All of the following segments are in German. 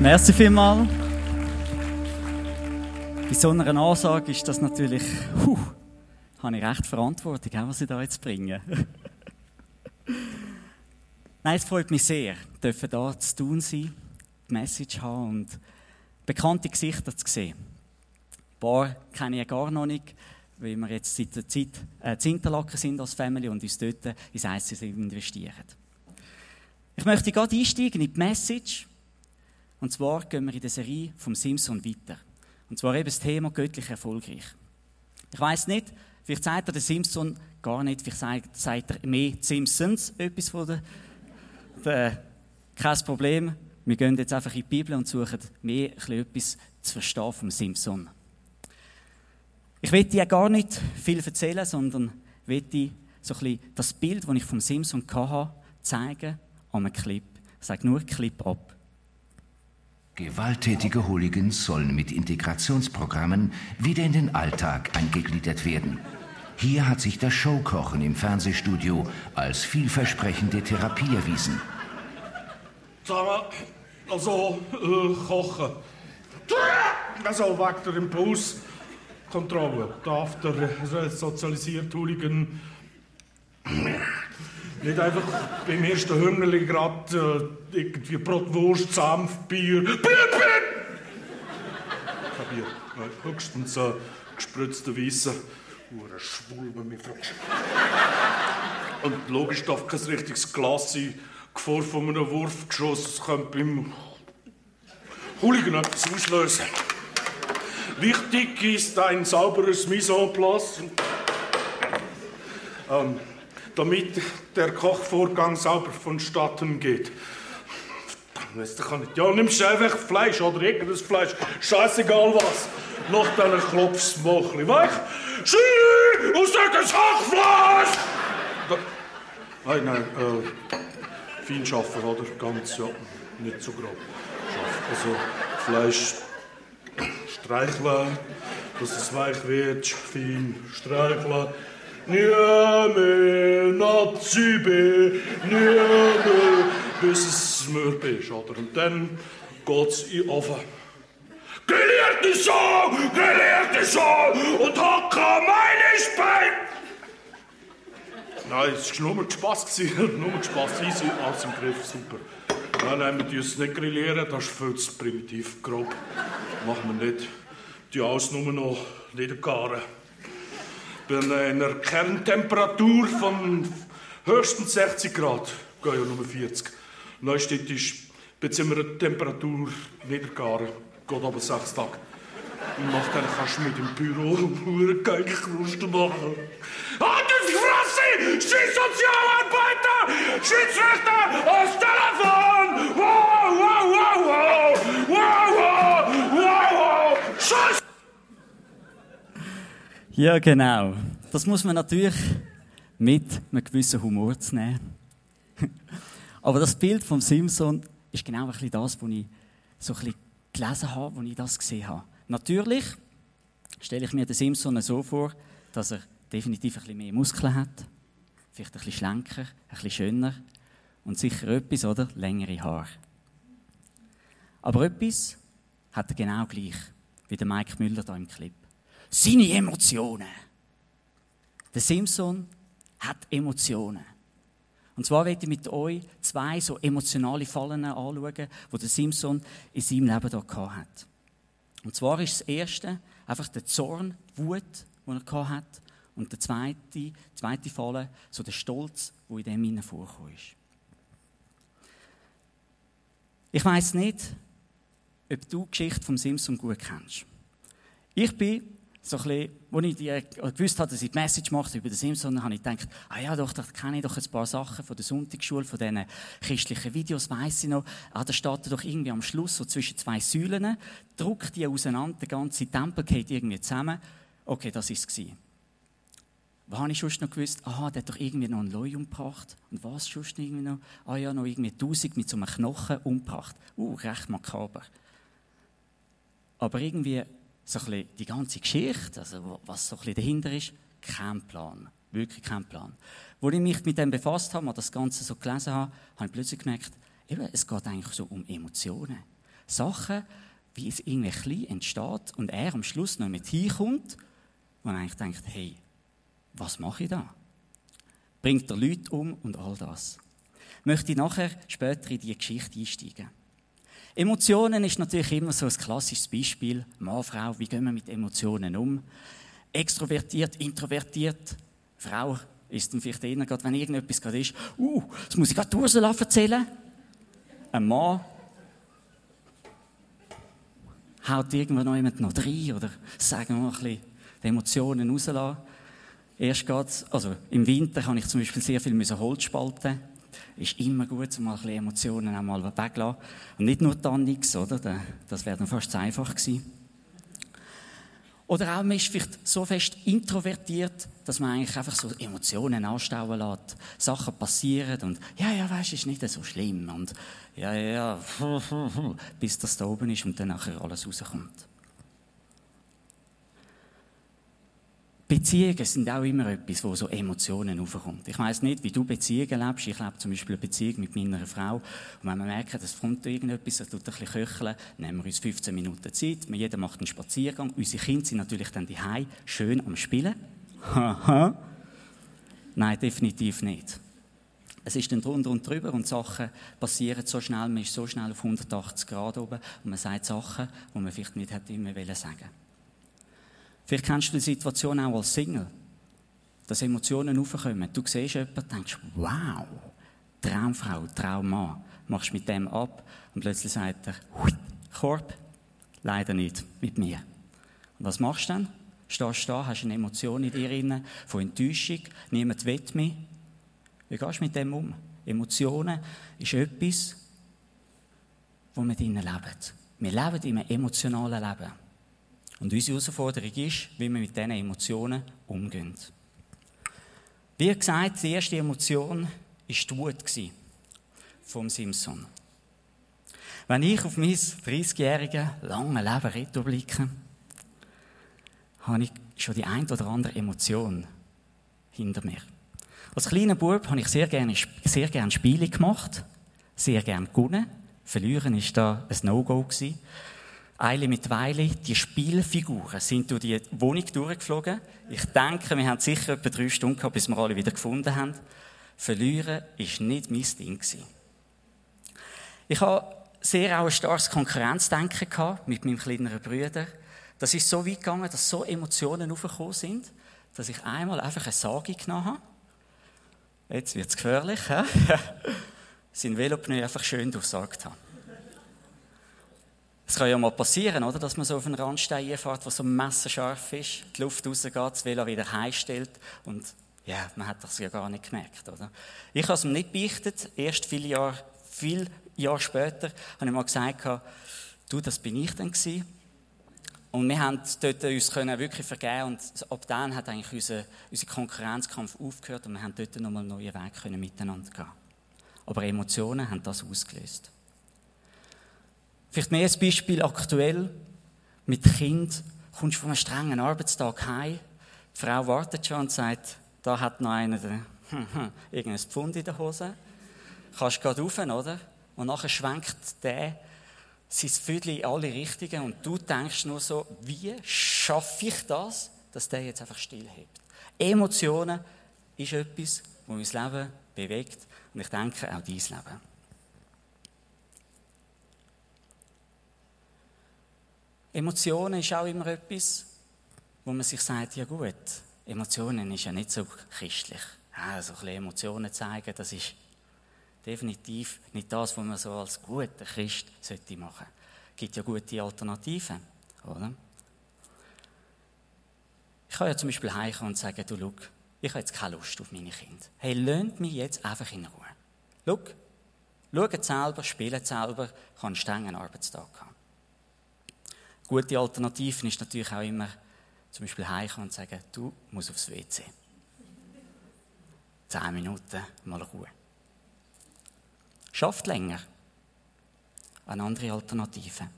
Merci vielmals. Bei so einer Ansage ist das natürlich, huh, habe ich recht Verantwortung, was ich da jetzt bringe. Nein, es freut mich sehr, dürfen da zu tun sein, die Message haben und bekannte Gesichter zu sehen. Ein paar kenne ich gar noch nicht, weil wir jetzt seit der Zeit äh, Interlaken sind als Family und uns dort ins ICC investieren. Ich möchte gerade einsteigen in die Message. Und zwar gehen wir in der Serie vom Simpson weiter. Und zwar eben das Thema göttlich erfolgreich. Ich weiß nicht, vielleicht sagt er der Simpson gar nicht, vielleicht sagt, er mehr Simpsons etwas von der, der kein Problem. Wir gehen jetzt einfach in die Bibel und suchen mehr etwas zu verstehen vom Simpson. Ich will dir gar nicht viel erzählen, sondern will dir so ein bisschen das Bild, das ich vom Simpson hatte, zeigen an einem Clip. Ich sage nur Clip ab. Gewalttätige Hooligans sollen mit Integrationsprogrammen wieder in den Alltag eingegliedert werden. Hier hat sich das Showkochen im Fernsehstudio als vielversprechende Therapie erwiesen. Sag mal, also, äh, kochen. Also, wegen der Impulskontrolle darf der sozialisierte Hooligan nicht einfach beim ersten Hühnerli gerade äh, irgendwie Brotwurst, Senf, Bier. Bier, Bier! Kein Bier. Nein, höchstens äh, gespritzte Weisse. Hure schwul, wenn mich fragst. Und logisch darf kein richtiges Glas sein. Gefahr von einem Wurfgeschoss das könnte beim Hooligan etwas auslösen. Wichtig ist ein sauberes Mise en place. Ähm, damit der Kochvorgang sauber vonstatten geht. Weißt du, kann nicht. Ja, nimmst einfach Fleisch oder irgendein Fleisch, scheißegal was. Nach diesen klopfst du ein weich. Schiri, aus dem Hackfleisch! Nein, nein, äh, fein schaffen, oder? Ganz, ja, nicht so grob. Also, Fleisch streicheln, dass es weich wird, fein streicheln. Nieme Nazibe, nieme, bis es mürbe ist, oder? Und dann geht's in den Ofen. Gelehrte Sau, gelehrte Sau und hacke meine Spein! Nein, es war nur Spass. nur Spass. Easy, alles im Griff, super. Nein, nein, wir es nicht grillieren, das ist viel zu primitiv, grob. Machen wir nicht. Die alles nur noch niedergaren bei einer Kerntemperatur von höchstens 60 Grad, gehen ja nur 40. Neustädtisch beziehen wir eine Temperatur niedergaren, geht aber sechs Tage. Und nachher kannst du mit dem Büro eine geile Kruste machen. Halt die Fresse! Schießsozialarbeiter! Schiedsrichter! Ans Telefon! Wow, wow, wow! Wow, wow! Wow, wow! Scheiße! Ja, genau. Das muss man natürlich mit einem gewissen Humor nehmen. Aber das Bild vom Simpson ist genau ein bisschen das, was ich so ein bisschen gelesen habe, als ich das gesehen habe. Natürlich stelle ich mir den Simpson so vor, dass er definitiv ein bisschen mehr Muskeln hat, vielleicht ein bisschen schlanker, ein bisschen schöner und sicher etwas, oder? Längere Haare. Aber etwas hat er genau gleich wie der Mike Müller da im Clip seine Emotionen. Der Simpson hat Emotionen. Und zwar werde ich mit euch zwei so emotionale Fallen anschauen, die der Simpson in seinem Leben hier hat. Und zwar ist das erste einfach der Zorn, die Wut, den er hat. Und der zweite, zweite Falle, so der Stolz, der in dem hinein vorkommt. Ich weiß nicht, ob du die Geschichte vom Simpson gut kennst. Ich bin so ein bisschen, als ich äh, gewusst habe, dass ich die Message mache über den Simpson, habe ich gedacht, ah ja, doch, da kenne ich doch ein paar Sachen von der Sonntagsschule, von diesen christlichen Videos, weiss ich noch. Ah, da steht doch irgendwie am Schluss, so zwischen zwei Säulen, druckt die auseinander, der ganze Tempel geht irgendwie zusammen. Okay, das war es. Was habe ich schon noch gewusst? Aha, der hat doch irgendwie noch einen Leu umgebracht. Und was schon irgendwie noch? Ah ja, noch irgendwie tausend mit so einem Knochen umgebracht. Uh, recht makaber. Aber irgendwie so ein bisschen die ganze Geschichte, also was so ein bisschen dahinter ist, kein Plan. Wirklich kein Plan. Als ich mich mit dem befasst habe und das Ganze so gelesen habe, habe ich plötzlich gemerkt, eben, es geht eigentlich so um Emotionen. Sachen, wie es irgendwie klein entsteht und er am Schluss noch mit hinkommt, wo er eigentlich denkt, hey, was mache ich da? Bringt er Leute um und all das. Möchte ich nachher später in die Geschichte einsteigen. Emotionen ist natürlich immer so ein klassisches Beispiel. Mann, Frau, wie gehen wir mit Emotionen um? Extrovertiert, introvertiert. Frau ist dann vielleicht eher, gerade wenn irgendetwas gerade ist, uh, das muss ich gerade Ursula erzählen. Ein Mann haut irgendwo noch jemand noch rein oder sagen wir mal ein bisschen die Emotionen rauslassen. Erst geht's, also im Winter kann ich zum Beispiel sehr viel Holz spalten ist immer gut, um mal ein Emotionen auch mal wegzulassen. Und nicht nur dann nichts, oder? Das wäre dann fast zu einfach gewesen. Oder auch, man ist vielleicht so fest introvertiert, dass man eigentlich einfach so Emotionen anstauen lässt. Sachen passieren und, ja, ja, weißt du, ist nicht so schlimm. Und, ja, ja, bis das da oben ist und dann nachher alles rauskommt. Beziehungen sind auch immer etwas, wo so Emotionen aufkommt. Ich weiß nicht, wie du Beziehungen lebst. Ich lebe zum Beispiel eine Beziehung mit meiner Frau. Und wenn wir merken, es kommt irgendetwas, es tut ein bisschen köcheln, nehmen wir uns 15 Minuten Zeit. Jeder macht einen Spaziergang. Unsere Kinder sind natürlich dann die schön am Spielen. Haha. Nein, definitiv nicht. Es ist dann drunter und drüber und Sachen passieren so schnell, man ist so schnell auf 180 Grad oben und man sagt Sachen, die man vielleicht nicht hätte immer sagen wollen. Vielleicht kennst du die Situation auch als Single, dass Emotionen aufkommen. Du siehst jemanden und denkst, wow, Traumfrau, Traummann, machst mit dem ab und plötzlich sagt er, Korb, leider nicht, mit mir. Und was machst du dann? Stehst da, hast eine Emotion in dir drin, von Enttäuschung, niemand will mich. Wie gehst du mit dem um? Emotionen ist etwas, wo wir drinnen leben. Wir leben in einem emotionalen Leben. Und unsere Herausforderung ist, wie wir mit diesen Emotionen umgehen. Wie gesagt, die erste Emotion war die Wut vom Simpson. Wenn ich auf mein 30-jährige lange Leben retorblicke, habe ich schon die ein oder andere Emotion hinter mir. Als kleiner Bub habe ich sehr gerne, sehr gerne Spiele gemacht, sehr gerne gewonnen. Verlieren war da ein No-Go. Eile mit Weile, die Spielfiguren sind durch die Wohnung durchgeflogen. Ich denke, wir haben sicher etwa drei Stunden gehabt, bis wir alle wieder gefunden haben. Verlieren ist nicht mein Ding. Ich habe sehr auch ein starkes Konkurrenzdenken mit meinem kleineren Bruder. Das ist so weit gegangen, dass so Emotionen aufgekommen sind, dass ich einmal einfach eine Sage genommen habe. Jetzt wird es gefährlich, he? sein Velopneu einfach schön durchsagt habe. Es kann ja mal passieren, oder, dass man so auf einen Randstein einfährt, der so messerscharf ist, die Luft rausgeht, das Velo wieder heimstellt und ja, man hat das ja gar nicht gemerkt, oder? Ich habe es mir nicht beichtet. Erst viele Jahre, viele Jahre später habe ich mal gesagt, du, das bin ich dann gewesen. Und wir dort uns können wirklich vergeben und ab dann hat eigentlich unser, unser Konkurrenzkampf aufgehört und wir haben dort nochmal einen neuen Weg miteinander gehen. Aber Emotionen haben das ausgelöst. Vielleicht mehr ein Beispiel aktuell. Mit Kind kommst du von einem strengen Arbeitstag heim. Die Frau wartet schon und sagt, da hat noch einer irgendein Pfund in der Hose. Kannst gerade rauf, oder? Und nachher schwenkt der sein Viertel in alle Richtungen und du denkst nur so, wie schaffe ich das, dass der jetzt einfach stillhebt? Emotionen ist etwas, das mein Leben bewegt und ich denke auch dein Leben. Emotionen ist auch immer etwas, wo man sich sagt, ja gut, Emotionen ist ja nicht so christlich. Ja, so ein bisschen Emotionen zeigen, das ist definitiv nicht das, was man so als guter Christ sollte machen. Es gibt ja gute Alternativen, oder? Ich kann ja zum Beispiel heimkommen und sagen, du, schau, ich habe jetzt keine Lust auf meine Kinder. Hey, lönt mich jetzt einfach in Ruhe. Schau, schaut selber, spielt selber, ich habe einen strengen Arbeitstag haben. Gute Alternativen ist natürlich auch immer, zum Beispiel heimkommen und sagen, du musst aufs WC. Zehn Minuten, mal Ruhe. Schafft länger. Eine andere Alternative.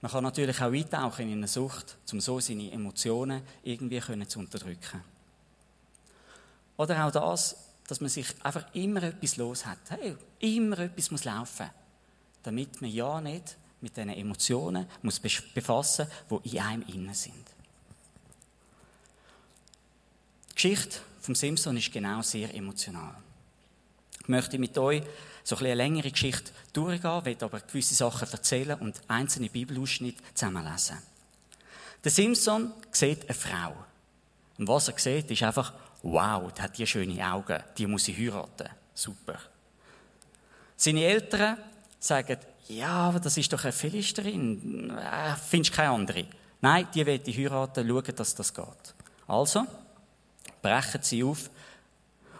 Man kann natürlich auch eintauchen in eine Sucht, um so seine Emotionen irgendwie zu unterdrücken. Oder auch das, dass man sich einfach immer etwas los hat. Hey, immer etwas muss laufen. damit man ja nicht mit diesen Emotionen muss befassen muss, die in einem innen sind. Die Geschichte vom Simpson ist genau sehr emotional. Ich möchte mit euch so ein eine längere Geschichte durchgehen, will aber gewisse Sachen erzählen und einzelne Bibelausschnitte zusammenlesen. Der Simpson sieht eine Frau. Und was er sieht, ist einfach, wow, die hat die schöne Augen, die muss ich heiraten. Super. Seine Eltern sagen, ja, aber das ist doch eine Philisterin, äh, findest keine andere. Nein, die will ich heiraten, schauen, dass das geht. Also, brechen sie auf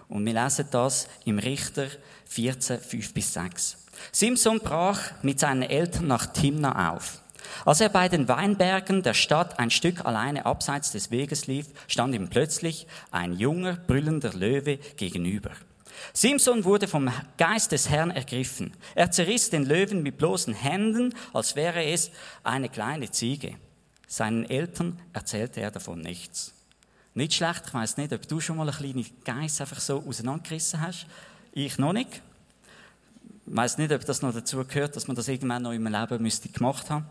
und wir lesen das im Richter 14, 5 bis 6. Simson brach mit seinen Eltern nach Timna auf. Als er bei den Weinbergen der Stadt ein Stück alleine abseits des Weges lief, stand ihm plötzlich ein junger, brüllender Löwe gegenüber. Simson wurde vom Geist des Herrn ergriffen. Er zerriss den Löwen mit bloßen Händen, als wäre es eine kleine Ziege. Seinen Eltern erzählte er davon nichts. Nicht schlecht, ich weiß nicht, ob du schon mal eine kleine Geiss einfach so auseinandergerissen hast. Ich noch nicht. Ich weiß nicht, ob das noch dazu gehört, dass man das irgendwann noch im Leben müsste gemacht haben.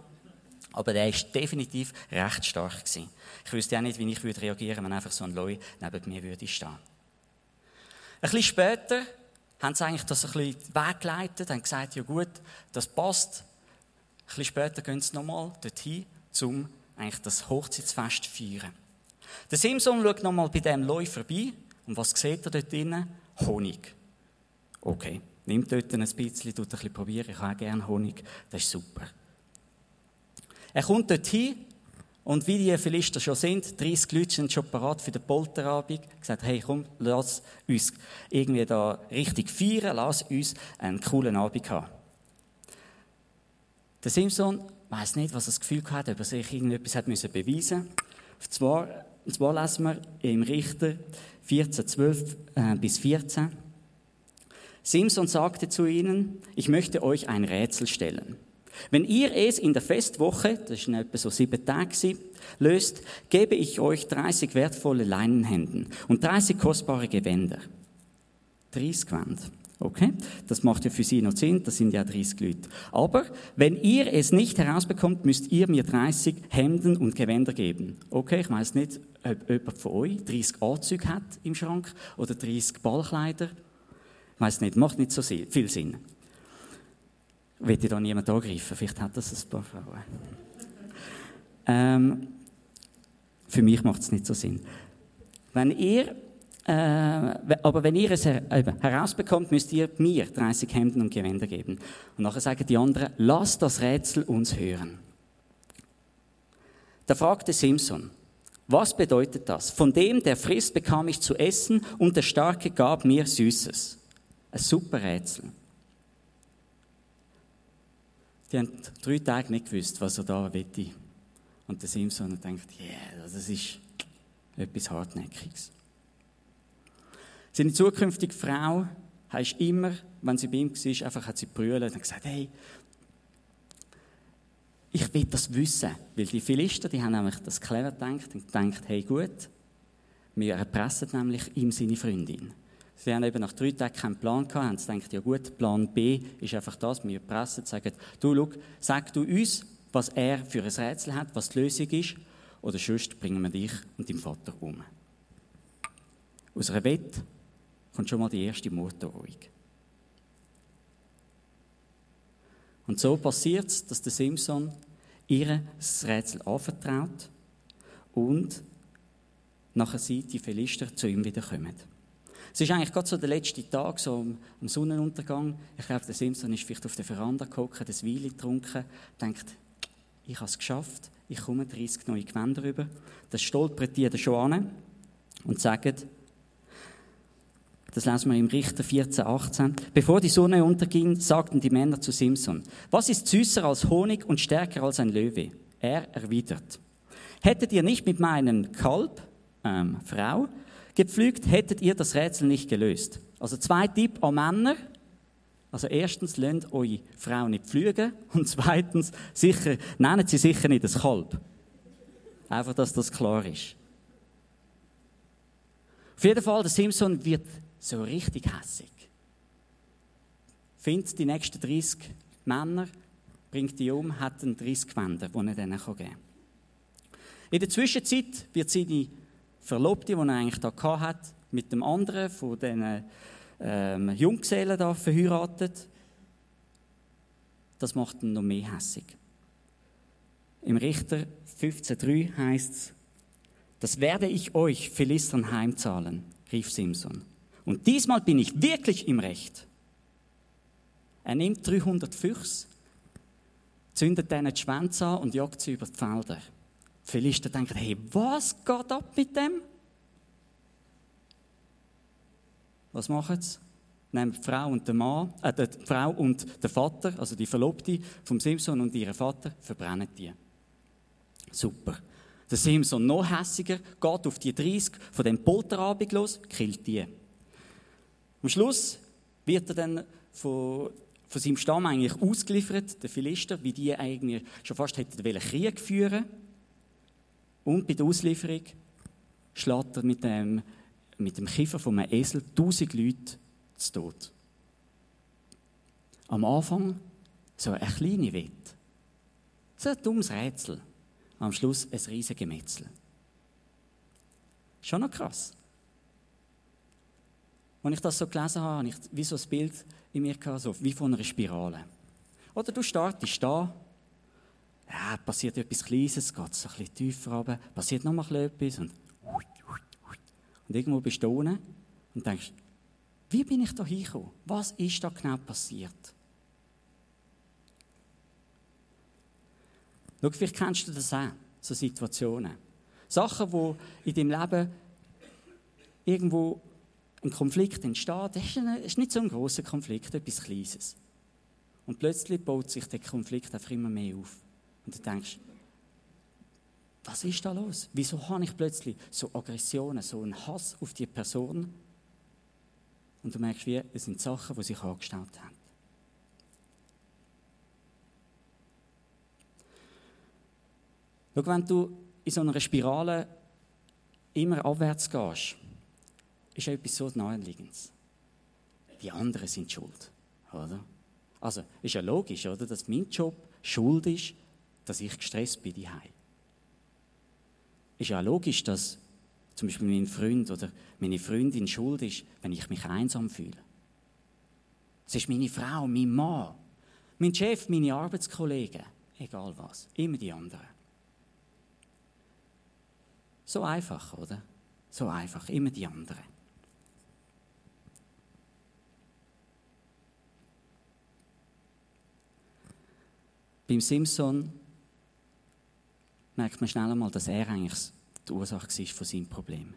Aber der ist definitiv recht stark gewesen. Ich wüsste auch nicht, wie ich würde reagieren, wenn einfach so ein Leu neben mir würde stehen. Ein bisschen später haben sie eigentlich das ein bisschen weggeleitet, haben gesagt, ja gut, das passt. Ein bisschen später gehen sie nochmal dorthin, um eigentlich das Hochzeitsfest zu feiern. Der Simson schaut nochmal bei dem Leu vorbei und was sieht er dort drinnen? Honig. Okay, nimmt dort ein bisschen, tut ein bisschen probieren, ich habe auch gerne Honig, das ist super. Er kommt dorthin und wie die Philister schon sind, 30 Leute sind schon parat für den Polterabend, gesagt, hey, komm, lass uns irgendwie da richtig feiern, lass uns einen coolen Abend haben. Der Simson weiß nicht, was er das Gefühl hatte, ob er sich irgendetwas hat müssen beweisen musste. Zwar, zwar lesen wir im Richter 14, 12 äh, bis 14. Simson sagte zu ihnen, ich möchte euch ein Rätsel stellen. Wenn ihr es in der Festwoche, das ist etwa so sieben Tage, löst, gebe ich euch 30 wertvolle Leinenhänden und 30 kostbare Gewänder. 30 Gewänder. Okay? Das macht ja für sie noch Sinn, das sind ja 30 Leute. Aber wenn ihr es nicht herausbekommt, müsst ihr mir 30 Hemden und Gewänder geben. Okay, ich weiß nicht, ob jemand von euch 30 Anzüge hat im Schrank oder 30 Ballkleider. Ich weiß nicht, macht nicht so viel Sinn will ich da niemand angreifen. Vielleicht hat das ein paar Frauen. Ähm, für mich macht es nicht so Sinn. Wenn ihr, äh, aber wenn ihr es her herausbekommt, müsst ihr mir 30 Hemden und Gewänder geben. Und nachher sagen die anderen, lass das Rätsel uns hören. Da fragte Simson, was bedeutet das? Von dem, der frisst, bekam ich zu essen und der Starke gab mir Süßes. Ein super Rätsel. Die haben drei Tage nicht gewusst, was er da wette. Und der Simpson denkt, yeah, das ist etwas Hartnäckiges. Seine zukünftige Frau heißt immer, wenn sie bei ihm war, einfach hat sie brüllt und gesagt, hey, ich will das wissen. Weil die Philister, die haben nämlich das clever gedacht und gedacht, hey gut, wir erpressen nämlich ihm seine Freundin. Sie haben eben nach drei Tagen keinen Plan gehabt, haben sie gedacht, ja gut, Plan B ist einfach das, wir pressen, sagen, du, schau, sag du uns, was er für ein Rätsel hat, was die Lösung ist, oder sonst bringen wir dich und deinen Vater um. Aus einer Wette kommt schon mal die erste Mordrohung. Und so passiert es, dass der Simpson ihr das Rätsel anvertraut und nachher sieht die Philister zu ihm wieder kommen. Es ist eigentlich gerade so der letzte Tag, so am Sonnenuntergang. Ich glaube, der Simpson ist vielleicht auf der Veranda gehockt, das Weile getrunken, denkt, ich habe es geschafft, ich komme 30 neue Gewänder rüber. Das stolpert die schon an und sagt, das lesen wir im Richter 14, 18. Bevor die Sonne unterging, sagten die Männer zu Simson, was ist süßer als Honig und stärker als ein Löwe? Er erwidert, hättet ihr nicht mit meinem Kalb, ähm, Frau, gepflügt, hättet ihr das Rätsel nicht gelöst. Also zwei Tipp an Männer. Also erstens, lernt eure Frau nicht pflügen und zweitens, sicher, nennt sie sicher nicht das Kalb. Einfach, dass das klar ist. Auf jeden Fall, der Simpson wird so richtig hässig. Findet die nächsten 30 Männer, bringt die um, hat einen 30 Wände, die er denen geben kann. In der Zwischenzeit wird seine Verlobte, die er eigentlich da hat, mit dem anderen von diesen ähm, Junggesellen da verheiratet. Das macht ihn noch mehr hässig. Im Richter 15,3 heißt es, das werde ich euch Philistern heimzahlen, rief Simson. Und diesmal bin ich wirklich im Recht. Er nimmt 300 Füchse, zündet denen die Schwänze an und jagt sie über die Felder. Die Philister denken, hey, was geht ab mit dem? Was machen sie? Nehmen die Frau und der Mann, äh, die Frau und der Vater, also die Verlobte vom Simson und ihren Vater, verbrennen die. Super. Der Simson, noch hässiger, geht auf die 30 von dem Polterabend los, killt die. Am Schluss wird er dann von, von seinem Stamm eigentlich ausgeliefert, der Philister, wie die eigentlich schon fast hätten Krieg führen Und bei der Auslieferung schlägt er mit dem, mit dem Kiefer von einem Esel tausend Leute zu Tod. Am Anfang so eine kleine Wette. So ein dummes Rätsel am Schluss ein riesiges Gemetzel. Schon noch krass. Als ich das so gelesen habe, habe ich wie so ein Bild in mir gehabt, so wie von einer Spirale. Oder du startest da, ja, passiert etwas Kleines, geht so ein bisschen tiefer runter, passiert noch mal etwas und, und irgendwo bist du unten und denkst, wie bin ich da hingekommen? Was ist da genau passiert? Schau, vielleicht kennst du das auch, so Situationen. Sachen, wo in deinem Leben irgendwo ein Konflikt entsteht, das ist nicht so ein großer Konflikt, etwas Kleines. Und plötzlich baut sich der Konflikt einfach immer mehr auf. Und du denkst, was ist da los? Wieso habe ich plötzlich so Aggressionen, so einen Hass auf die Person? Und du merkst, wie, es sind Sachen, die sich angestellt haben. Schau, wenn du in so einer Spirale immer abwärts gehst, ist etwas so naheliegendes. Die anderen sind schuld, oder? Also, ist ja logisch, oder, dass mein Job schuld ist, dass ich gestresst bin daheim. Ist ja logisch, dass zum Beispiel mein Freund oder meine Freundin schuld ist, wenn ich mich einsam fühle. Es ist meine Frau, mein Mann, mein Chef, meine Arbeitskollegen, egal was, immer die anderen. So einfach, oder? So einfach, immer die anderen. Beim Simpson merkt man schnell einmal, dass er eigentlich die Ursache war von seinem Problem.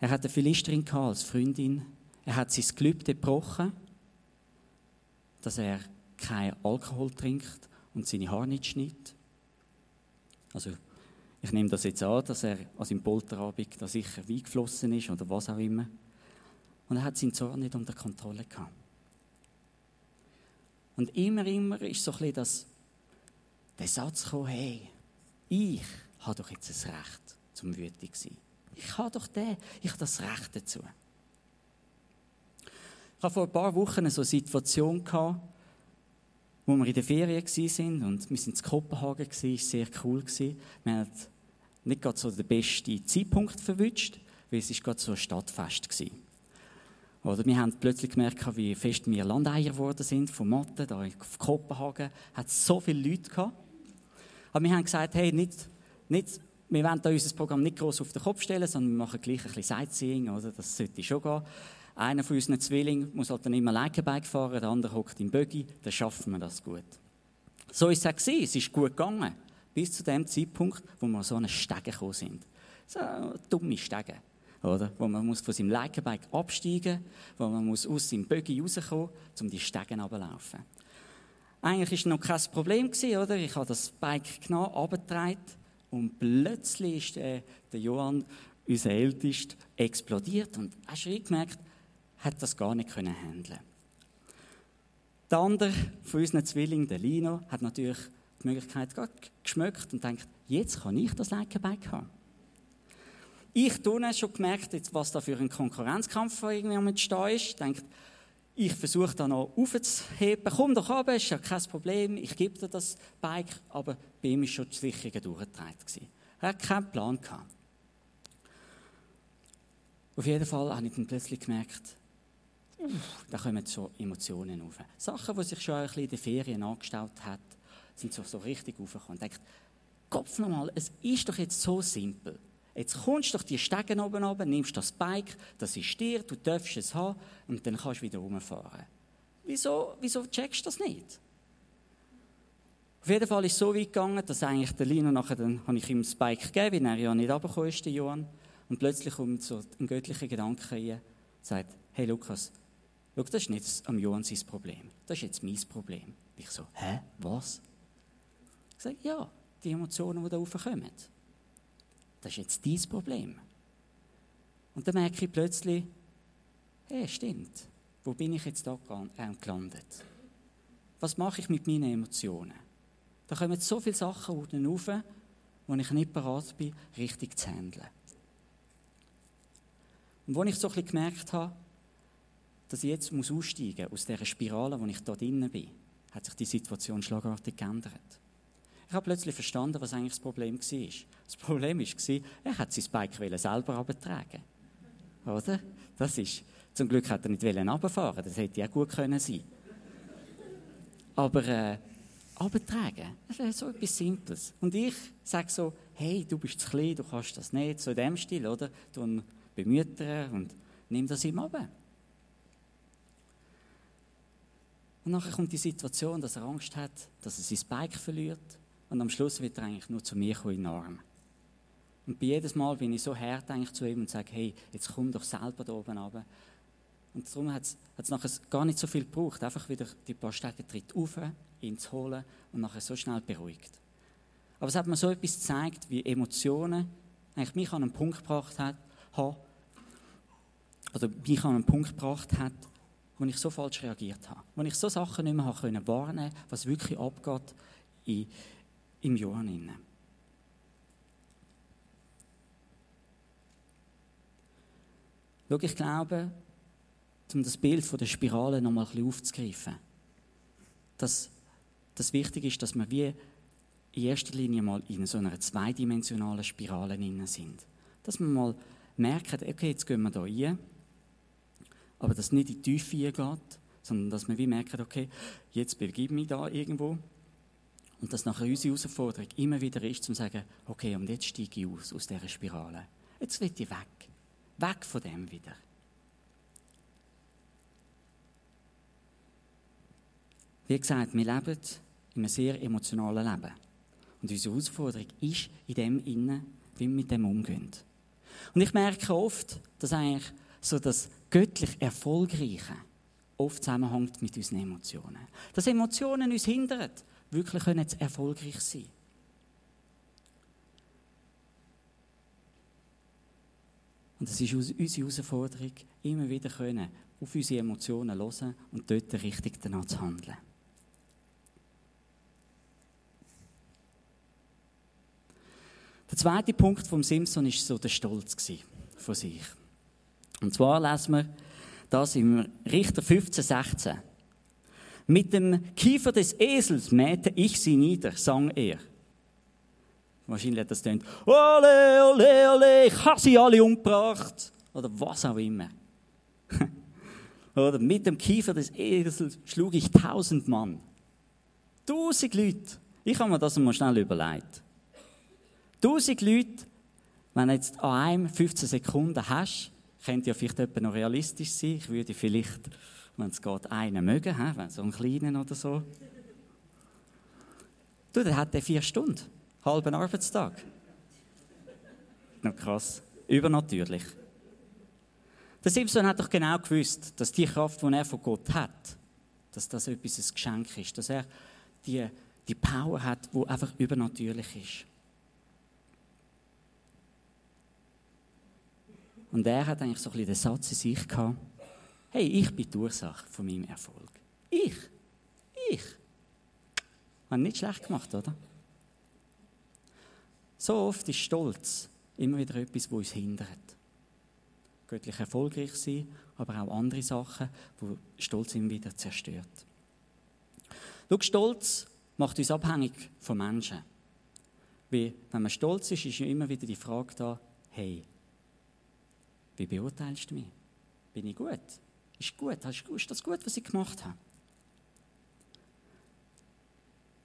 Er hat eine Philisterin als Freundin. Er hat sein Gelübde gebrochen, dass er kein Alkohol trinkt und seine Haare nicht schneidet. Also, ich nehme das jetzt an, dass er an seinem Polterabend da sicher Wein geflossen ist oder was auch immer. Und er hat seinen Zorn nicht unter Kontrolle gehabt. Und immer, immer ist so ein bisschen das, der Satz gekommen, hey, ich habe doch jetzt das Recht, zum wütig sein. Ich habe doch den, ich habe das Recht dazu. Ich habe vor ein paar Wochen eine Situation gehabt, wo wir in der Ferien waren und wir sind in Kopenhagen, es war sehr cool. Wir haben nicht gerade so den besten Zeitpunkt verwünscht, weil es gerade so ein Stadtfest war. Oder wir haben plötzlich gemerkt, wie fest wir Landeier geworden sind von Mathe. Da in Kopenhagen hat es so viele Leute gehabt. Aber wir haben gesagt, hey, nicht, nicht, wir wollen da unser Programm nicht groß auf den Kopf stellen, sondern wir machen gleich ein bisschen Sightseeing, oder? Das sollte schon gehen. Einer von unseren Zwillingen muss halt dann immer Leikerbike fahren, der andere hockt im Buggy, dann schaffen wir das gut. So ist es auch gewesen. Es ist gut gegangen. Bis zu dem Zeitpunkt, wo wir so einen Stege gekommen sind. So dumme Stege. Oder? Wo man muss von seinem Leikerbike absteigen, wo man muss aus seinem Buggy rauskommen, um die Stegen runterzulaufen. Eigentlich war noch kein Problem, oder? Ich habe das Bike genommen, runtergetragen und plötzlich ist der, der Johann, unser Ältester, explodiert und hast du gemerkt, hat das gar nicht können handeln. Der andere von unseren Zwillingen, der Lino, hat natürlich die Möglichkeit geschmeckt und denkt, jetzt kann ich das Leikerbike haben. Ich habe schon gemerkt, was da für ein Konkurrenzkampf irgendwie am Entstehen ist. Denkt, Ich versuche da noch aufzuheben. Komm doch runter, ist ja kein Problem. Ich gebe dir das Bike. Aber bei ihm war schon die Sicherung durchgetragen. Er hat keinen Plan. Auf jeden Fall habe ich dann plötzlich gemerkt, da kommen so Emotionen auf. Sachen, die sich schon ein bisschen in den Ferien angestaut hat, sind so, so richtig aufgekommen. Ich dachte, Kopf nochmal, es ist doch jetzt so simpel. Jetzt kommst du doch die Stegen oben runter, nimmst das Bike, das ist dir, du darfst es haben und dann kannst du wieder rumfahren. Wieso, wieso checkst du das nicht? Auf jeden Fall ist es so weit gegangen, dass eigentlich der Lino nachher, dann habe ich ihm das Bike gegeben, weil er ja nicht runtergekommen ist, Johann. Und plötzlich kommt so ein göttlicher Gedanke rein, und sagt, hey Lukas, schau, das ist nicht am Johann sein Problem, das ist jetzt mein Problem. Ich so, hä, was? Ich sage, ja, die Emotionen, die da raufkommen. Das ist jetzt dein Problem. Und dann merke ich plötzlich, hey, stimmt, wo bin ich jetzt da äh, gelandet? Was mache ich mit meinen Emotionen? Da kommen so viele Sachen rauf, wo ich nicht bereit bin, richtig zu handeln. Und als ich so ein gemerkt habe, dass ich jetzt aussteigen muss aus dieser Spirale, wo ich da drinnen bin, hat sich die Situation schlagartig geändert. Ich habe plötzlich verstanden, was eigentlich das Problem war. Das Problem war, er hat sein Bike selber abtragen. Oder? Das ist, zum Glück hat er nicht runterfahren das hätte ja gut können sein. Aber äh, abtragen, das ist so etwas Simples. Und ich sage so, hey, du bist zu klein, du kannst das nicht, so in dem Stil, oder? Du bemühtern und nimm das ihm ab. Und nachher kommt die Situation, dass er Angst hat, dass er sein Bike verliert und am Schluss wird er eigentlich nur zu mir kommen in den Arm. Und bei jedes Mal bin ich so hart eigentlich zu ihm und sage, hey, jetzt komm doch selber da oben runter. Und darum hat es nachher gar nicht so viel gebraucht, einfach wieder die paar Stege tritt auf, ihn zu holen und nachher so schnell beruhigt. Aber es hat mir so etwas gezeigt, wie Emotionen eigentlich mich an einen Punkt gebracht hat, oder mich an einen Punkt gebracht hat, wo ich so falsch reagiert habe. Wo ich so Sachen nicht mehr wahrnehmen konnte, was wirklich abgeht in, im Johann inne. Schau, ich glaube, um das Bild von der Spirale noch mal ein bisschen aufzugreifen, dass das wichtig ist, dass wir wie in erster Linie mal in so einer zweidimensionalen Spirale innen sind. Dass wir mal merken, okay, jetzt gehen wir da rein, aber dass es nicht in die Tiefe geht, sondern dass wir wie merken, okay, jetzt begib mich da irgendwo und dass nachher unsere Herausforderung immer wieder ist, zu sagen, okay, und jetzt steige ich aus, aus dieser Spirale. Jetzt will ich weg. Weg von dem wieder. Wie gesagt, wir leben in einem sehr emotionalen Leben. Und unsere Herausforderung ist in dem innen, wie wir mit dem umgehen. Und ich merke oft, dass eigentlich so das göttlich Erfolgreiche oft zusammenhängt mit unseren Emotionen. Dass Emotionen uns hindern, wirklich können erfolgreich sein. Und es ist unsere Herausforderung, immer wieder können, auf unsere Emotionen hören und dort richtig danach zu handeln. Der zweite Punkt vom Simpson ist so der Stolz von sich. Und zwar lesen wir das im Richter 15, 16. Mit dem Kiefer des Esels mähte ich sie nieder, sang er. Wahrscheinlich hat das dann, ole, ole, ole, ich habe sie alle umgebracht. Oder was auch immer. Oder mit dem Kiefer des Esels schlug ich tausend Mann. Tausend Leute. Ich habe mir das mal schnell überlegt. Tausend Leute, wenn du jetzt an einem 15 Sekunden hast, könnte ja vielleicht noch realistisch sein. Ich würde vielleicht wenn es geht, einen mögen, wenn so einen kleinen oder so. Du, der hat der vier Stunden, halben Arbeitstag. Noch krass, übernatürlich. Der Simpson hat doch genau gewusst, dass die Kraft, die er von Gott hat, dass das etwas ein Geschenk ist, dass er die, die Power hat, die einfach übernatürlich ist. Und er hat eigentlich so ein bisschen den Satz in sich gehabt, hey, ich bin die Ursache von meinem Erfolg. Ich. Ich. Habe nicht schlecht gemacht, oder? So oft ist Stolz immer wieder etwas, wo uns hindert. göttlich erfolgreich sein, aber auch andere Sachen, wo Stolz immer wieder zerstört. Schau, Stolz macht uns abhängig von Menschen. Weil, wenn man stolz ist, ist ja immer wieder die Frage da, hey, wie beurteilst du mich? Bin ich gut? Ist gut? Ist das gut, was ich gemacht habe?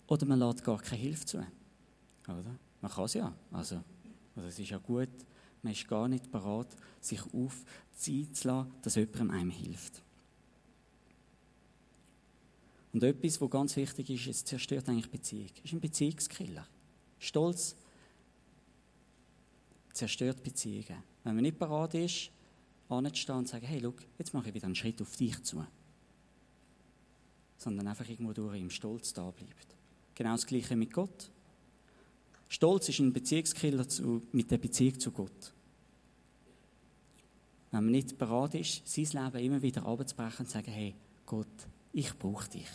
Oder man lädt gar keine Hilfe zu. Oder? Man kann es ja. Also, also es ist ja gut, man ist gar nicht bereit, sich aufziehen zu lassen, dass jemand einem hilft. Und etwas, was ganz wichtig ist, es zerstört eigentlich Beziehung. Es ist ein Beziehungskiller. Stolz zerstört Beziehungen. Wenn man nicht bereit ist, anzustehen und zu sagen, hey, schau, jetzt mache ich wieder einen Schritt auf dich zu. Sondern einfach irgendwo durch im Stolz da bleibt. Genau das Gleiche mit Gott. Stolz ist ein Beziehungskiller zu, mit der Beziehung zu Gott. Wenn man nicht bereit ist, sein Leben immer wieder abzubrechen und zu sagen, hey, Gott, ich brauche dich.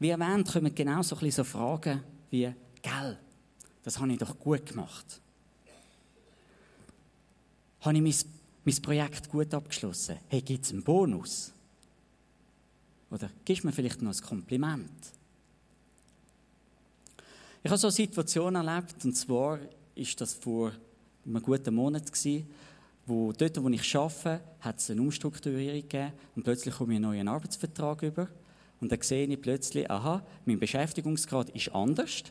Wie erwähnt, kommen genau so, Fragen wie, gell, das habe ich doch gut gemacht. Habe ich mein, mein Projekt gut abgeschlossen? Hey, gibt es einen Bonus? Oder gibst du mir vielleicht noch ein Kompliment? Ich habe so eine Situation erlebt, und zwar war das vor einem guten Monat gewesen, wo dort, wo ich arbeite, hat es eine Umstrukturierung gegeben und plötzlich komme ich einen neuen Arbeitsvertrag über und dann sehe ich plötzlich, aha, mein Beschäftigungsgrad ist anders,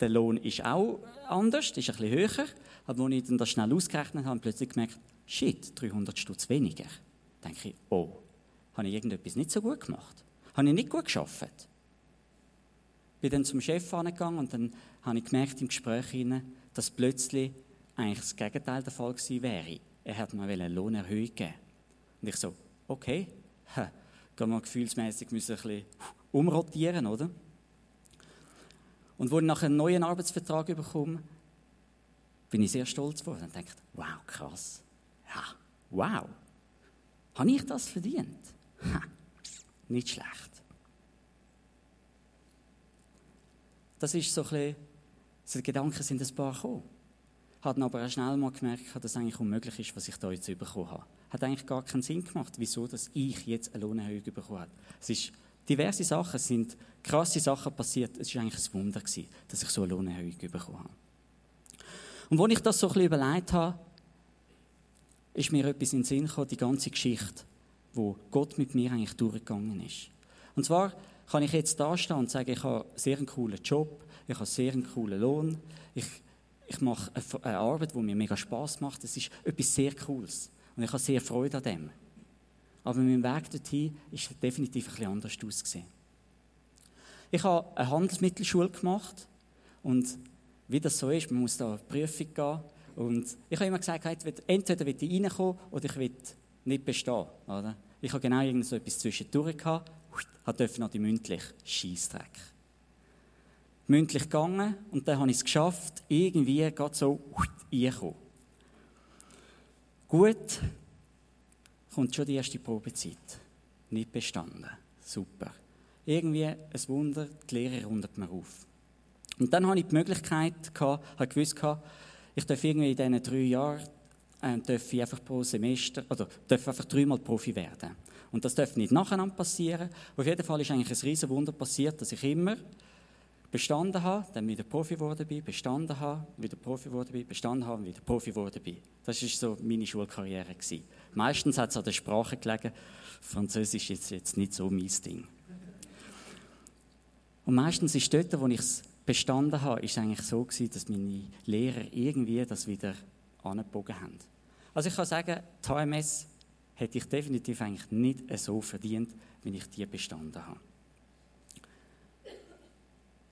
der Lohn ist auch anders, ist ein bisschen höher, aber als ich dann das schnell ausgerechnet habe, habe ich plötzlich gemerkt, shit, 300 Stutz weniger. Dann denke ich, oh, habe ich irgendetwas nicht so gut gemacht? Habe ich nicht gut geschafft? Bin dann zum Chef angegangen und dann habe ich gemerkt im Gespräch dass plötzlich eigentlich das Gegenteil der Fall gewesen wäre. Er hat mir eine Lohnerhöhung gegeben. Und ich so, okay, ha, gehen wir gefühlsmäßig müssen ein bisschen umrotieren, oder? Und als ich nachher einen neuen Arbeitsvertrag bekomme, bin ich sehr stolz geworden und dachte, wow, krass. Ja, wow. Habe ich das verdient? Ha, nicht schlecht. Das ist so ein bisschen, so Gedanken sind ein paar gekommen. Hat aber auch schnell mal gemerkt, dass es eigentlich unmöglich ist, was ich da jetzt bekommen habe. Hat eigentlich gar keinen Sinn gemacht, wieso dass ich jetzt eine Lohnerhöhung bekommen habe. Es ist diverse Sachen, sind krasse Sachen passiert. Es war eigentlich ein Wunder, gewesen, dass ich so eine Lohnerhöhung bekommen habe. Und als ich das so ein bisschen überlegt habe, ist mir etwas in den Sinn gekommen, die ganze Geschichte, wo Gott mit mir eigentlich durchgegangen ist. Und zwar kann ich jetzt da stehen und sagen, ich habe einen sehr coolen Job, ich habe einen sehr coolen Lohn, ich, ich mache eine Arbeit, die mir mega Spaß macht, es ist etwas sehr Cooles und ich habe sehr Freude an dem. Aber mein Weg dorthin ist definitiv ein bisschen anders ausgesehen. Ich habe eine Handelsmittelschule gemacht und wie das so ist, man muss da eine Prüfung gehen und ich habe immer gesagt, entweder will ich reinkommen oder ich will nicht bestehen. Oder? Ich habe genau irgend so etwas zwischendurch gehabt durfte noch die mündlich Scheissdreck. Mündlich gegangen und dann habe ich es geschafft, irgendwie gerade so reinkommen. Gut, kommt schon die erste Probezeit. Nicht bestanden. Super. Irgendwie ein Wunder, die Lehre rundet mir auf. Und dann hatte ich die Möglichkeit, habe gewusst, ich darf irgendwie in diesen drei Jahren äh, darf ich einfach pro Semester, oder darf einfach dreimal Profi werden. Und das darf nicht nacheinander passieren. Auf jeden Fall ist eigentlich ein riesen Wunder passiert, dass ich immer bestanden habe, dann wieder Profi geworden bin, bestanden habe, wieder Profi geworden bin, bestanden habe, wieder Profi geworden bin. Das war so meine Schulkarriere. Gewesen. Meistens hat es an der Sprache gelegen. Französisch ist jetzt nicht so mein Ding. Und meistens ist dort, wo ich es bestanden habe, ist eigentlich so gewesen, dass meine Lehrer irgendwie das wieder angebogen haben. Also ich kann sagen, die HMS hätte ich definitiv eigentlich nicht so verdient, wenn ich die bestanden habe.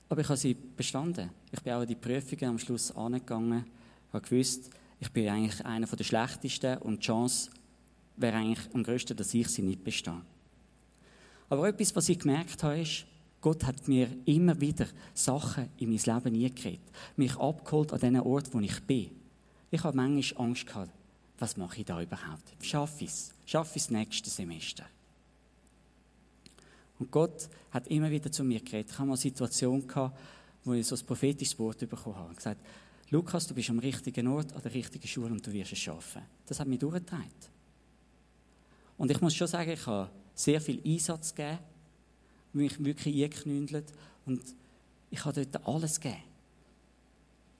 Aber ich habe sie bestanden. Ich bin auch an die Prüfungen am Schluss angegangen, habe gewusst, ich bin eigentlich einer der Schlechtesten und die Chance wäre eigentlich am größten, dass ich sie nicht bestehe. Aber etwas, was ich gemerkt habe, ist, Gott hat mir immer wieder Sachen in mein Leben eingeredet, mich abgeholt an den Ort, wo ich bin. Ich habe manchmal Angst gehabt, was mache ich da überhaupt? Schaffe ich es? Schaffe ich es nächste Semester? Und Gott hat immer wieder zu mir geredet. Ich habe mal eine Situation gehabt, wo ich so ein prophetisches Wort bekommen habe. Ich gesagt, Lukas, du bist am richtigen Ort, an der richtigen Schule und du wirst es schaffen. Das hat mich durchgetragen. Und ich muss schon sagen, ich habe sehr viel Einsatz gegeben, mich wirklich eingeknündelt und ich habe dort alles gegeben.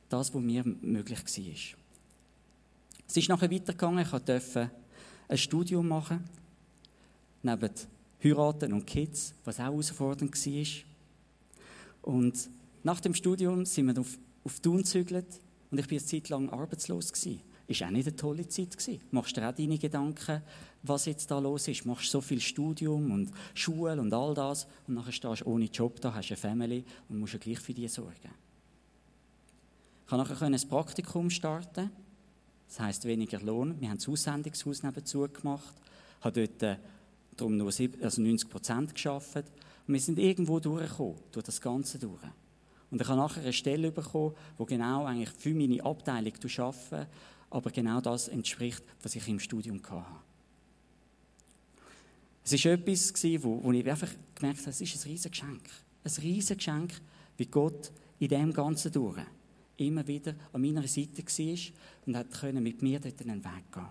Das, was mir möglich war. Es ist nachher weitergegangen, ich durfte ein Studium machen, neben Heiraten und Kids, was auch herausfordernd war. Und nach dem Studium sind wir auf, auf Thun gezügelt und ich war eine Zeit lang arbeitslos. Gewesen. Ist auch nicht eine tolle Zeit gewesen. Machst dir auch deine Gedanken, was jetzt da los ist. Machst so viel Studium und Schule und all das und nachher stehst du ohne Job da, hast eine Family und musst ja gleich für die sorgen. Ich konnte nachher ein Praktikum starten. Das heisst weniger Lohn. Wir haben das Aussendungshaus nebenzu gemacht. Ich habe dort äh, darum nur 90 Prozent geschafft. Und wir sind irgendwo durchgekommen, durch das Ganze durch. Und ich habe nachher eine Stelle bekommen, wo genau eigentlich für meine Abteilung arbeite, aber genau das entspricht, was ich im Studium hatte. Es war etwas, wo, wo ich einfach gemerkt habe, es ist ein riesiges Geschenk. Ein riesiges Geschenk, wie Gott in dem Ganzen durch immer wieder an meiner Seite war und hat mit mir dort einen Weg gehen.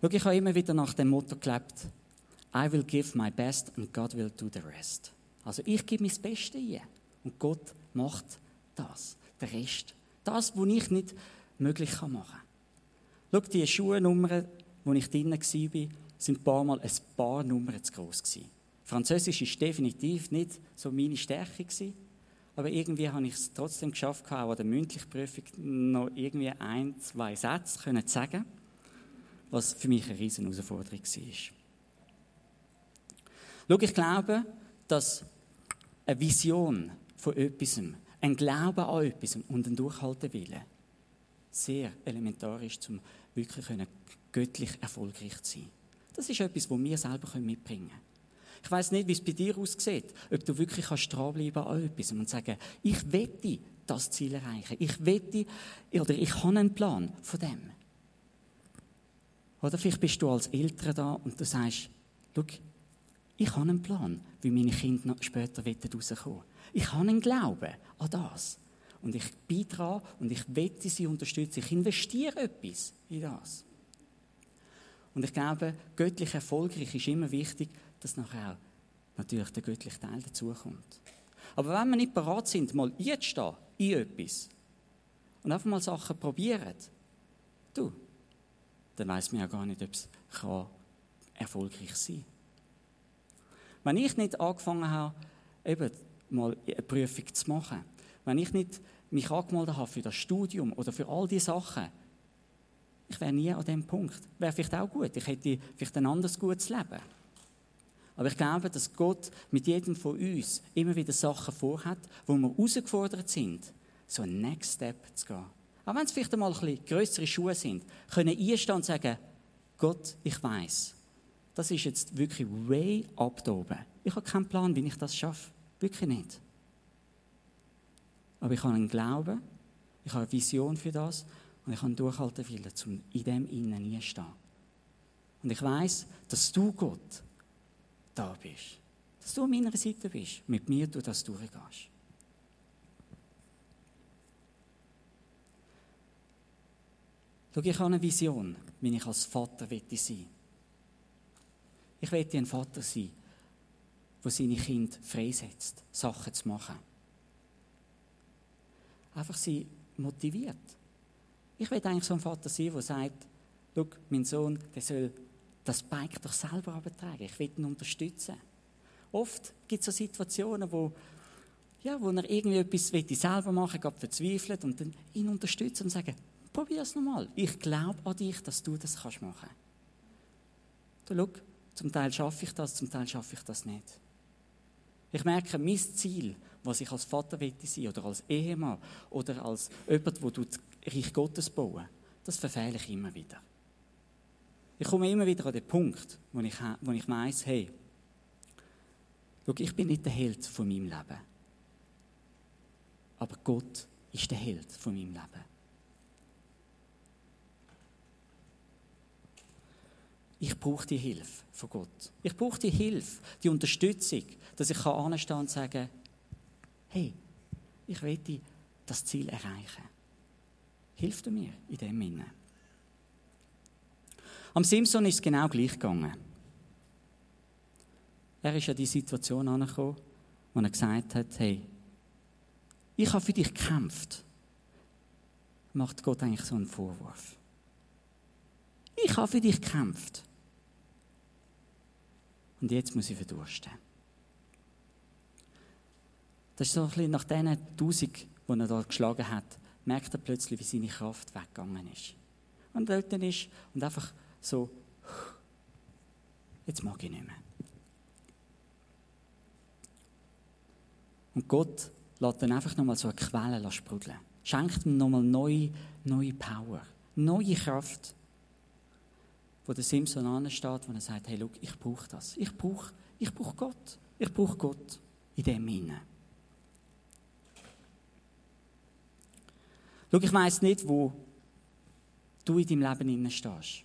Schau, ich habe immer wieder nach dem Motto gelebt, I will give my best and God will do the rest. Also ich gebe mein Bestes ein und Gott macht das, der Rest. Das, was ich nicht möglich machen kann. Schau, die Schuhnummern, wo ich drinnen war, sind ein paar Mal ein paar Nummern zu gewesen. Französisch war definitiv nicht so meine Stärke aber irgendwie habe ich es trotzdem geschafft, auch an der mündlichen Prüfung noch irgendwie ein, zwei Sätze zu sagen, was für mich eine riesen Herausforderung war. Schau, ich glaube, dass eine Vision von etwas, ein Glaube an etwas und ein Durchhaltewille sehr elementar ist, um wirklich göttlich erfolgreich zu sein. Das ist etwas, das wir selber mitbringen können. Ich weiß nicht, wie es bei dir aussieht, ob du wirklich kannst dranbleiben an etwas und sagen, ich wette das Ziel erreichen. Ich wette, oder ich habe einen Plan von dem. Oder vielleicht bist du als Eltern da und du sagst, schau, ich habe einen Plan, wie meine Kinder später rauskommen Ich habe einen Glauben an das. Und ich dran und ich wette sie unterstützen. Ich investiere etwas in das. Und ich glaube, göttlich erfolgreich ist immer wichtig, dass nachher natürlich der göttliche Teil dazukommt. Aber wenn wir nicht bereit sind, mal einzustehen in etwas und einfach mal Sachen probieren, du, dann weiß man ja gar nicht, ob es erfolgreich sein kann. Wenn ich nicht angefangen habe, eben mal eine Prüfung zu machen, wenn ich nicht mich angemeldet habe für das Studium oder für all diese Sachen, ich wäre nie an dem Punkt. Wäre vielleicht auch gut. Ich hätte vielleicht ein anderes gutes Leben. Aber ich glaube, dass Gott mit jedem von uns immer wieder Sachen vorhat, wo wir herausgefordert sind, so einen Next Step zu gehen. Auch wenn es vielleicht einmal ein bisschen grössere Schuhe sind, können einstehen und sagen, Gott, ich weiß, das ist jetzt wirklich way up da oben. Ich habe keinen Plan, wie ich das schaffe. Wirklich nicht. Aber ich habe einen Glauben, ich habe eine Vision für das und ich habe einen Durchhaltewillen, um in dem Innen einstehen. Und ich weiß, dass du, Gott, da bist. Dass du an meiner Seite bist, mit mir du das durchgehst. Schau, ich habe eine Vision, wie ich als Vater sein will. Ich möchte ein Vater sein, der seine Kinder freisetzt, Sachen zu machen. Einfach sie motiviert. Ich will eigentlich so ein Vater sein, der sagt, schau, mein Sohn, der soll das Bike doch selber abtragen. Ich will ihn unterstützen. Oft gibt es so Situationen, wo, ja, wo er irgendwie etwas selber machen will, verzweifelt und dann ihn unterstützen und sagen, probier es nochmal. Ich glaube an dich, dass du das kannst machen. Du, schau, zum Teil schaffe ich das, zum Teil schaffe ich das nicht. Ich merke, mein Ziel, was ich als Vater sein oder als Ehemann oder als jemand, wo du Reich Gottes bauen, das verfehle ich immer wieder. Ich komme immer wieder an den Punkt, wo ich, wo ich weiss, hey, schau, ich bin nicht der Held von meinem Leben. Aber Gott ist der Held von meinem Leben. Ich brauche die Hilfe von Gott. Ich brauche die Hilfe, die Unterstützung, dass ich anstehen und sagen, hey, ich will das Ziel erreichen. Hilf du mir in dem Sinne. Am Simpson ist es genau gleich gegangen. Er ist an die Situation angekommen, wo er gesagt hat, hey, ich habe für dich gekämpft. Macht Gott eigentlich so einen Vorwurf. Ich habe für dich gekämpft. Und jetzt muss ich verdursten. Das ist so ein bisschen nach diesen Tausend, die er da geschlagen hat, merkt er plötzlich, wie seine Kraft weggegangen ist. Und dort ist und einfach so, jetzt mag ich nicht mehr. Und Gott lässt dann einfach nochmal so eine Quelle sprudeln. Schenkt ihm nochmal neue, neue Power, neue Kraft. Wo der Simpson ansteht, wo er sagt, hey, look, ich brauche das. Ich brauche ich brauch Gott. Ich brauche Gott in dem hinein. Schau, ich weiss nicht, wo du in deinem Leben stehst.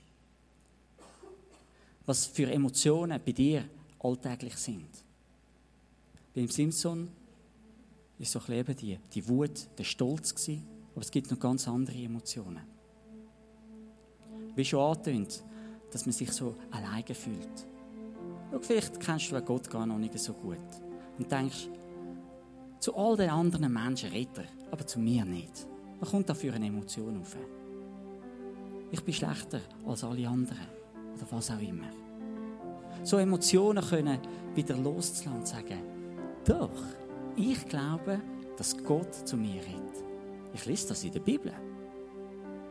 Was für Emotionen bei dir alltäglich sind. Beim Simpson ist so ein die, die Wut, der Stolz gewesen, aber es gibt noch ganz andere Emotionen. Wie schon angetönt, dass man sich so alleine fühlt. Schau, vielleicht kennst du Gott gar noch nicht so gut und denkst, zu all den anderen Menschen redet er, aber zu mir nicht. Was kommt da für eine Emotion auf? Ich bin schlechter als alle anderen oder was auch immer. So Emotionen können wieder loszulassen und sagen, doch, ich glaube, dass Gott zu mir redet. Ich lese das in der Bibel.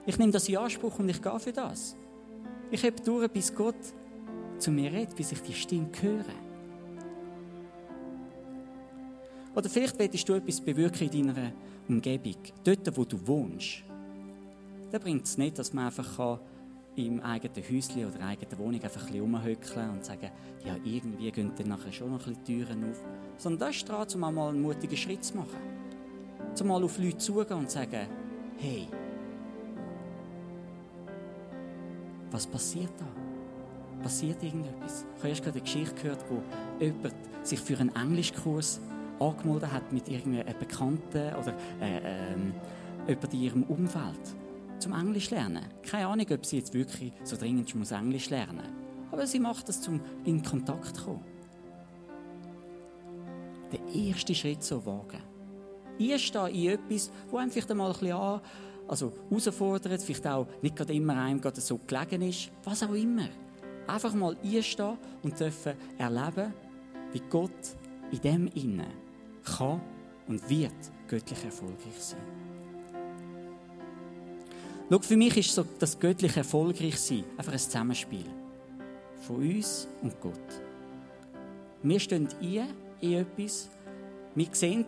Ich nehme das in Anspruch und ich gehe für das. Ich habe durch, bis Gott zu mir redet, bis ich die Stimme höre. Oder vielleicht willst du etwas bewirken in deiner Umgebung, dort, wo du wohnst. Da bringt es nicht, dass man einfach im eigenen Häuschen oder eigenen Wohnung einfach ein bisschen und sagen, ja, irgendwie gehen dann nachher schon noch ein bisschen Türen auf. Sondern das ist dran, um mal einen mutigen Schritt zu machen. Um mal auf Leute zugehen und sagen, hey, was passiert da? Passiert irgendetwas? Ich habe erst gerade eine Geschichte gehört, wo jemand sich für einen Englischkurs angemeldet hat mit irgendeinem Bekannten oder äh, äh, jemand in ihrem Umfeld zum Englisch lernen. Keine Ahnung, ob sie jetzt wirklich so dringend muss Englisch lernen muss. Aber sie macht das, um in Kontakt zu kommen. Der erste Schritt so wagen. Einstehen in etwas, wo vielleicht einmal ein bisschen an, also herausfordert, vielleicht auch nicht gerade immer einem gerade so gelegen ist, was auch immer. Einfach mal einstehen und dürfen erleben, wie Gott in dem Innen kann und wird göttlich erfolgreich sein. Schau, für mich ist so das göttliche erfolgreich sein einfach ein Zusammenspiel von uns und Gott. Wir stehen ein in etwas, wir sehen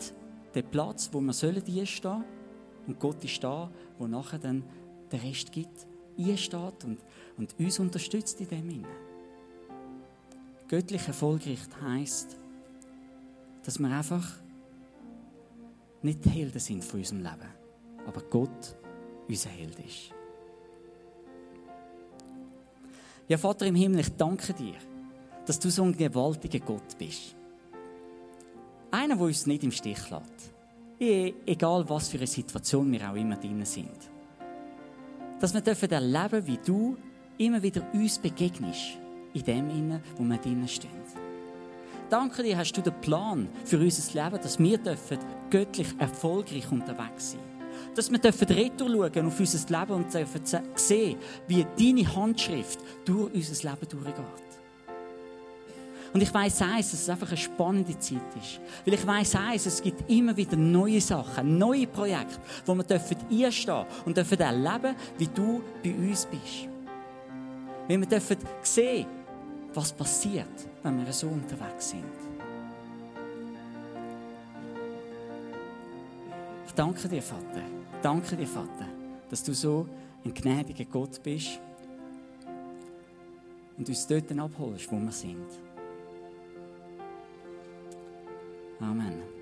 den Platz, wo wir sollen einstehen und Gott ist da, wo nachher dann der Rest gibt, einsteht und, und uns unterstützt in dem Sinne. Göttlich erfolgreich heisst, dass wir einfach nicht die Helden sind von unserem Leben, aber Gott unser Held ist. Ja, Vater im Himmel, ich danke dir, dass du so ein gewaltiger Gott bist. Einer, der uns nicht im Stich lässt. E, egal, was für eine Situation wir auch immer drin sind. Dass wir dürfen erleben, wie du immer wieder uns begegnest, in dem Innen, wo wir drinnen stehen. Danke dir, hast du den Plan für unser Leben, dass wir dürfen göttlich erfolgreich unterwegs sein dass wir dürfen retour schauen auf unser Leben und dürfen sehen, wie deine Handschrift durch unser Leben durchgeht. Und ich weiss eins, dass es einfach eine spannende Zeit ist. Weil ich weiss eins, es gibt immer wieder neue Sachen, neue Projekte, wo wir dürfen einstehen und dürfen erleben, wie du bei uns bist. Weil wir dürfen sehen, was passiert, wenn wir so unterwegs sind. Ich danke dir, Vater. Danke dir, Vater, dass du so ein gnädiger Gott bist und uns dort abholst, wo wir sind. Amen.